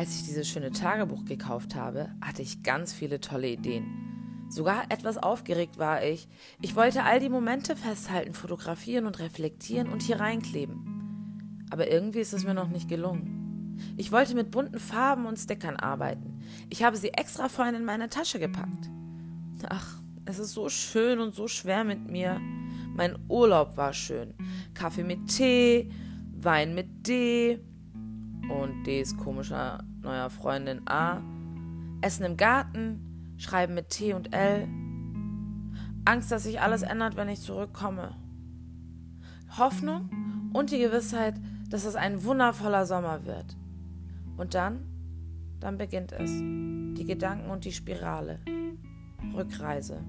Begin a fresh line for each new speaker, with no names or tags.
Als ich dieses schöne Tagebuch gekauft habe, hatte ich ganz viele tolle Ideen. Sogar etwas aufgeregt war ich. Ich wollte all die Momente festhalten, fotografieren und reflektieren und hier reinkleben. Aber irgendwie ist es mir noch nicht gelungen. Ich wollte mit bunten Farben und Stickern arbeiten. Ich habe sie extra vorhin in meine Tasche gepackt. Ach, es ist so schön und so schwer mit mir. Mein Urlaub war schön. Kaffee mit Tee, Wein mit D und Ds komischer neuer Freundin A. Essen im Garten, Schreiben mit T und L. Angst, dass sich alles ändert, wenn ich zurückkomme. Hoffnung und die Gewissheit, dass es ein wundervoller Sommer wird. Und dann, dann beginnt es. Die Gedanken und die Spirale. Rückreise.